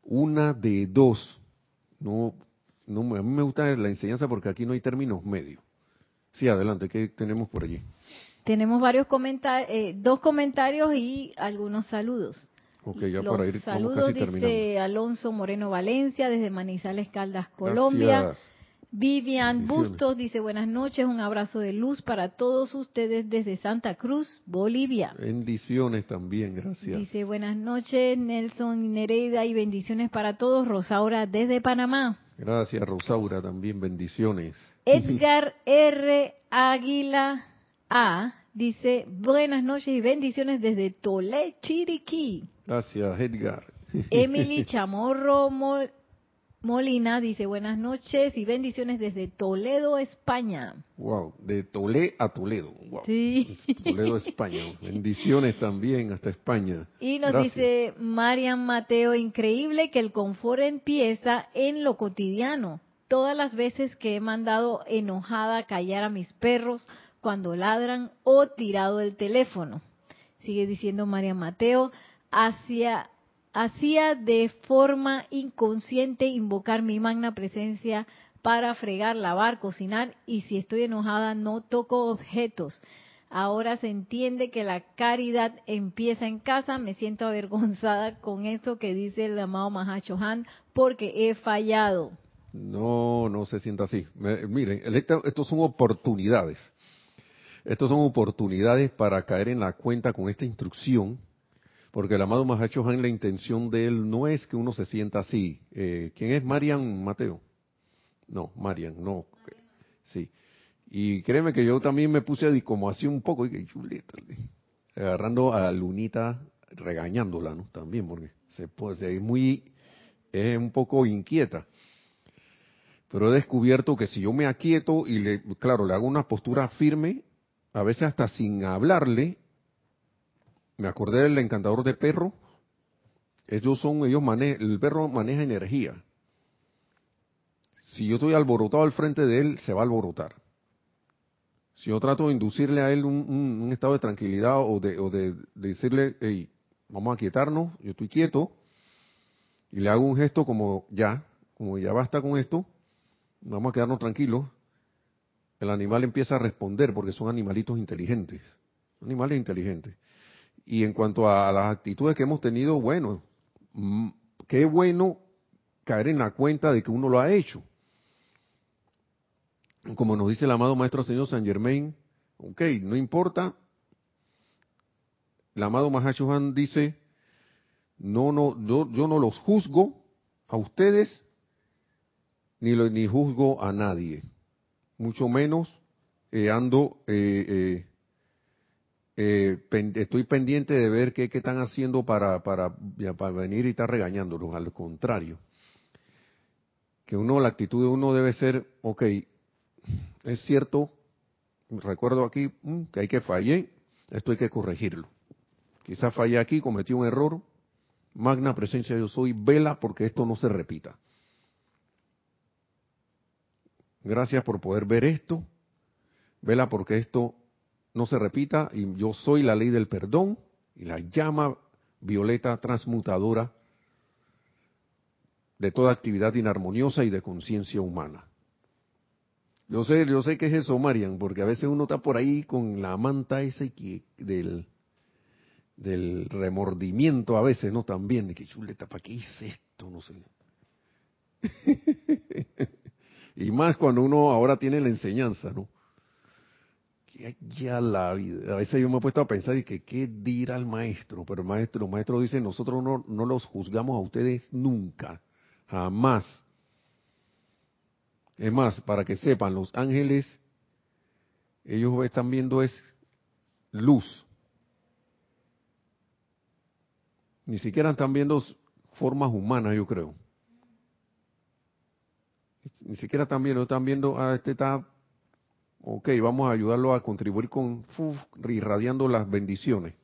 Una de dos. No, no, a mí me gusta la enseñanza porque aquí no hay términos medios. Sí, adelante, ¿qué tenemos por allí? Tenemos varios comentarios, eh, dos comentarios y algunos saludos. Ok, ya Los para ir saludos casi dice terminando. Alonso Moreno Valencia desde Manizales Caldas, Colombia. Gracias. Vivian. Bustos dice buenas noches, un abrazo de luz para todos ustedes desde Santa Cruz, Bolivia. Bendiciones también, gracias. Dice buenas noches Nelson Nereida y bendiciones para todos, Rosaura desde Panamá. Gracias, Rosaura, también bendiciones. Edgar R. Águila A dice buenas noches y bendiciones desde Tolé, Chiriquí. Gracias, Edgar. Emily Chamorro Mo- Molina dice buenas noches y bendiciones desde Toledo, España. Wow, de Tolé a Toledo. Wow. Sí. Toledo, España. Bendiciones también hasta España. Y nos Gracias. dice Marian Mateo, increíble que el confort empieza en lo cotidiano. Todas las veces que he mandado enojada a callar a mis perros cuando ladran o tirado el teléfono. Sigue diciendo Marian Mateo, hacia hacía de forma inconsciente invocar mi magna presencia para fregar, lavar, cocinar y si estoy enojada no toco objetos. Ahora se entiende que la caridad empieza en casa. Me siento avergonzada con eso que dice el amado Mahashohan porque he fallado. No, no se sienta así. Miren, estos son oportunidades. Estos son oportunidades para caer en la cuenta con esta instrucción, porque el amado Mahacho Han, la intención de él no es que uno se sienta así. Eh, ¿Quién es Marian Mateo? No, Marian, no. Sí. Y créeme que yo también me puse como así un poco, agarrando a Lunita, regañándola, ¿no? También, porque se puede, es muy, es un poco inquieta. Pero he descubierto que si yo me aquieto y le, claro, le hago una postura firme, a veces hasta sin hablarle, me acordé del encantador de perro, ellos son, ellos mane el perro maneja energía. Si yo estoy alborotado al frente de él, se va a alborotar. Si yo trato de inducirle a él un, estado de tranquilidad o de, o de decirle, hey, vamos a quietarnos, yo estoy quieto, y le hago un gesto como ya, como ya basta con esto, vamos a quedarnos tranquilos, el animal empieza a responder porque son animalitos inteligentes, animales inteligentes. Y en cuanto a las actitudes que hemos tenido, bueno, mm, qué bueno caer en la cuenta de que uno lo ha hecho. Como nos dice el amado Maestro Señor San Germain, ok, no importa. El amado Mahashohan dice, no, no, yo, yo no los juzgo a ustedes, ni, lo- ni juzgo a nadie. Mucho menos eh, ando, eh, eh, eh, estoy pendiente de ver qué, qué están haciendo para, para, para venir y estar regañándolos. Al contrario, que uno, la actitud de uno debe ser, ok, es cierto, recuerdo aquí mm, que hay que fallar, esto hay que corregirlo. Quizás fallé aquí, cometí un error, magna presencia yo soy, vela porque esto no se repita. Gracias por poder ver esto, vela porque esto no se repita y yo soy la ley del perdón y la llama violeta transmutadora de toda actividad inarmoniosa y de conciencia humana. Yo sé, yo sé que es eso, Marian, porque a veces uno está por ahí con la manta esa del, del remordimiento a veces, ¿no? También, de que chuleta, ¿para qué hice esto? No sé. y más cuando uno ahora tiene la enseñanza, ¿no? Que ya la vida. A veces yo me he puesto a pensar y que qué dirá el maestro, pero el maestro, el maestro dice, nosotros no, no los juzgamos a ustedes nunca, jamás. Es más, para que sepan, los ángeles, ellos están viendo es luz. Ni siquiera están viendo formas humanas, yo creo. Ni siquiera están viendo, están viendo, ah, este está ok, vamos a ayudarlo a contribuir con uf, irradiando las bendiciones.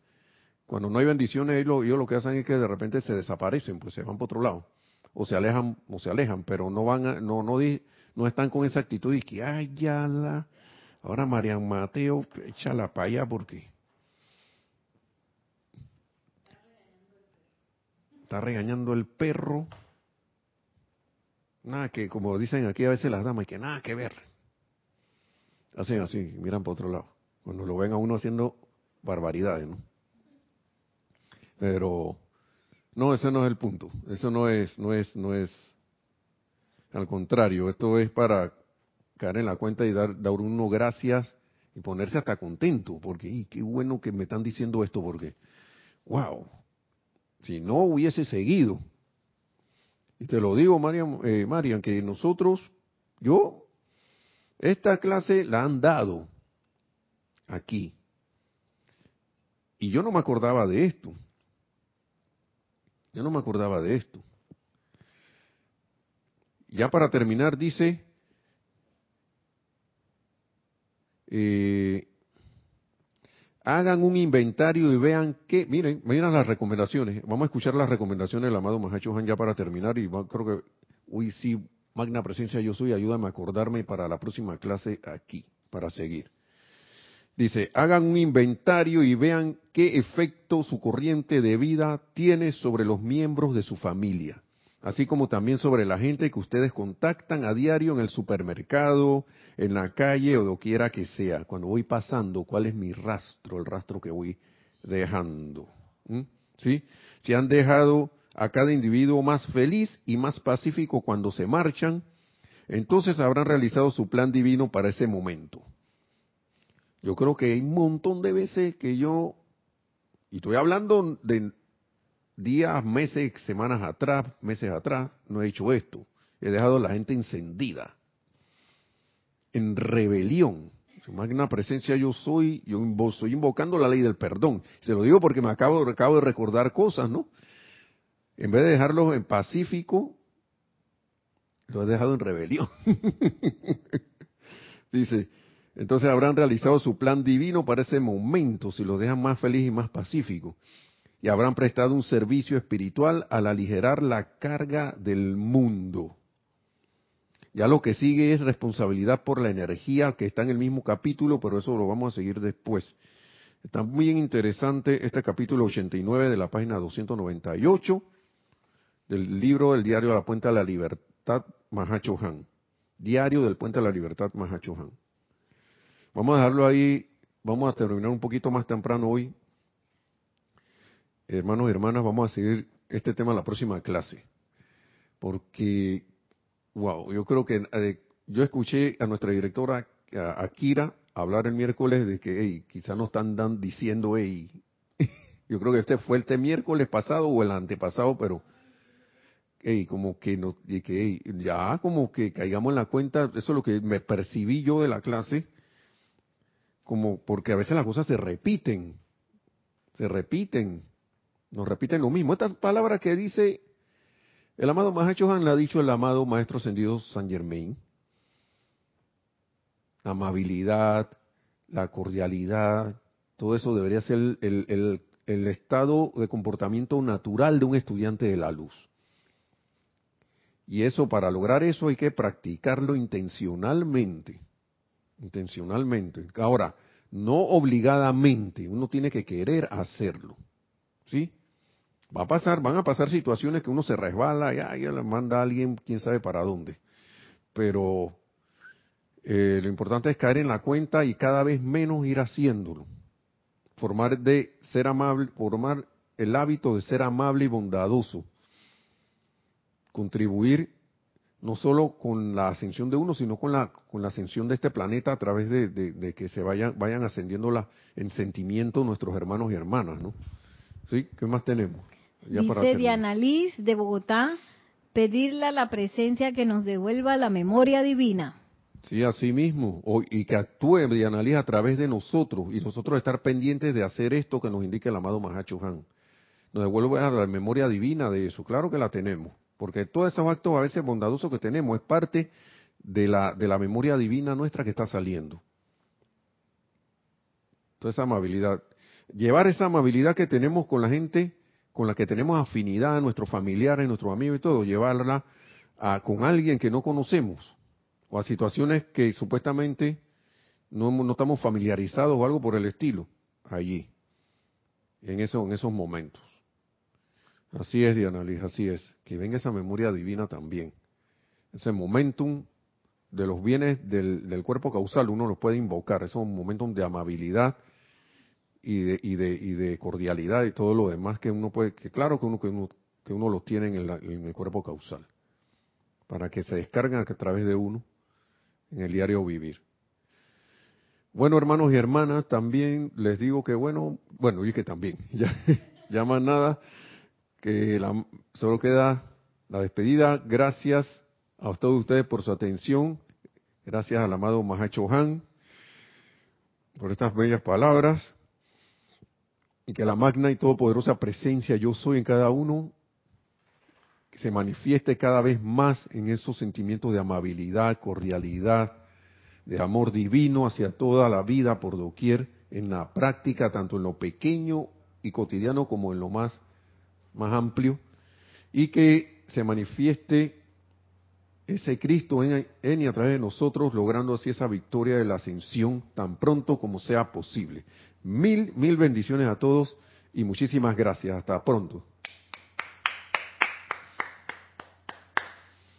Cuando no hay bendiciones, ellos, lo que hacen es que de repente se desaparecen, pues se van por otro lado. O se alejan, o se alejan, pero no van a, no, no, no están con esa actitud de que, ay, ya la, ahora Marian Mateo, échala para allá porque está regañando el perro. Nada que, como dicen aquí a veces las damas, que nada que ver. Hacen así, miran para otro lado. Cuando lo ven a uno haciendo barbaridades, ¿no? Pero no, ese no es el punto. Eso no es, no es, no es. Al contrario, esto es para caer en la cuenta y dar, dar uno gracias y ponerse hasta contento, porque y qué bueno que me están diciendo esto, porque, wow, si no hubiese seguido, y te lo digo, Marian, eh, Marian, que nosotros, yo, esta clase la han dado aquí. Y yo no me acordaba de esto. Yo no me acordaba de esto. Ya para terminar, dice, eh, hagan un inventario y vean que, miren, miren las recomendaciones. Vamos a escuchar las recomendaciones del amado Mahacho Han ya para terminar y creo que hoy sí, magna presencia yo soy, ayúdame a acordarme para la próxima clase aquí, para seguir. Dice, hagan un inventario y vean qué efecto su corriente de vida tiene sobre los miembros de su familia así como también sobre la gente que ustedes contactan a diario en el supermercado, en la calle o doquiera que sea. Cuando voy pasando, ¿cuál es mi rastro, el rastro que voy dejando? ¿Mm? ¿Sí? Si han dejado a cada individuo más feliz y más pacífico cuando se marchan, entonces habrán realizado su plan divino para ese momento. Yo creo que hay un montón de veces que yo, y estoy hablando de días, meses, semanas atrás, meses atrás, no he hecho esto. He dejado a la gente encendida, en rebelión. Su magna presencia yo soy, yo estoy invocando la ley del perdón. Se lo digo porque me acabo, acabo de recordar cosas, ¿no? En vez de dejarlos en pacífico, lo he dejado en rebelión. Dice, entonces habrán realizado su plan divino para ese momento, si los dejan más feliz y más pacífico y habrán prestado un servicio espiritual al aligerar la carga del mundo. Ya lo que sigue es responsabilidad por la energía que está en el mismo capítulo, pero eso lo vamos a seguir después. Está muy interesante este capítulo 89 de la página 298 del libro del diario de la Puente de la Libertad Mahachohan. Diario del Puente de la Libertad Mahachohan. Vamos a dejarlo ahí, vamos a terminar un poquito más temprano hoy hermanos y hermanas, vamos a seguir este tema en la próxima clase. Porque, wow, yo creo que eh, yo escuché a nuestra directora, Akira, hablar el miércoles de que, hey, quizás nos están diciendo, hey, yo creo que este fue el miércoles pasado o el antepasado, pero, hey, como que, no, y que ya como que caigamos en la cuenta, eso es lo que me percibí yo de la clase, como porque a veces las cosas se repiten, se repiten nos repiten lo mismo. Estas palabras que dice el amado Mahacho Han la ha dicho el amado Maestro Ascendido San Germain. Amabilidad, la cordialidad, todo eso debería ser el, el estado de comportamiento natural de un estudiante de la luz. Y eso, para lograr eso hay que practicarlo intencionalmente. Intencionalmente. Ahora, no obligadamente, uno tiene que querer hacerlo. ¿Sí? Va a pasar, van a pasar situaciones que uno se resbala y ya le manda a alguien quién sabe para dónde. Pero eh, lo importante es caer en la cuenta y cada vez menos ir haciéndolo. Formar de ser amable, formar el hábito de ser amable y bondadoso. Contribuir no solo con la ascensión de uno, sino con la, con la ascensión de este planeta a través de, de que se vayan, vayan ascendiendo la, en sentimiento nuestros hermanos y hermanas, ¿no? ¿Sí? ¿Qué más tenemos? Dice Diana Liz de Bogotá, pedirle a la presencia que nos devuelva la memoria divina. Sí, así mismo. y que actúe Diana Liz a través de nosotros y nosotros estar pendientes de hacer esto que nos indica el amado Mahacho Han. Nos devuelve a la memoria divina de eso. Claro que la tenemos. Porque todos esos actos a veces bondadosos que tenemos es parte de la, de la memoria divina nuestra que está saliendo. toda esa amabilidad. Llevar esa amabilidad que tenemos con la gente con la que tenemos afinidad, nuestros familiares, nuestros amigos y todo, llevarla a, con alguien que no conocemos o a situaciones que supuestamente no, no estamos familiarizados o algo por el estilo, allí, en, eso, en esos momentos. Así es, Diana Liz, así es. Que venga esa memoria divina también. Ese momentum de los bienes del, del cuerpo causal, uno los puede invocar. Es un momentum de amabilidad y de, y de, y de cordialidad y todo lo demás que uno puede, que claro que uno, que uno, que uno los tiene en el, en el cuerpo causal. Para que se descarguen a través de uno en el diario vivir. Bueno, hermanos y hermanas, también les digo que bueno, bueno, y que también, ya, ya más nada, que la, solo queda la despedida. Gracias a todos ustedes por su atención. Gracias al amado Mahacho Han por estas bellas palabras. Y que la magna y todopoderosa presencia yo soy en cada uno que se manifieste cada vez más en esos sentimientos de amabilidad, cordialidad, de amor divino hacia toda la vida por doquier, en la práctica, tanto en lo pequeño y cotidiano como en lo más más amplio, y que se manifieste ese Cristo en, en, y a través de nosotros, logrando así esa victoria de la ascensión tan pronto como sea posible. Mil, mil bendiciones a todos y muchísimas gracias. Hasta pronto.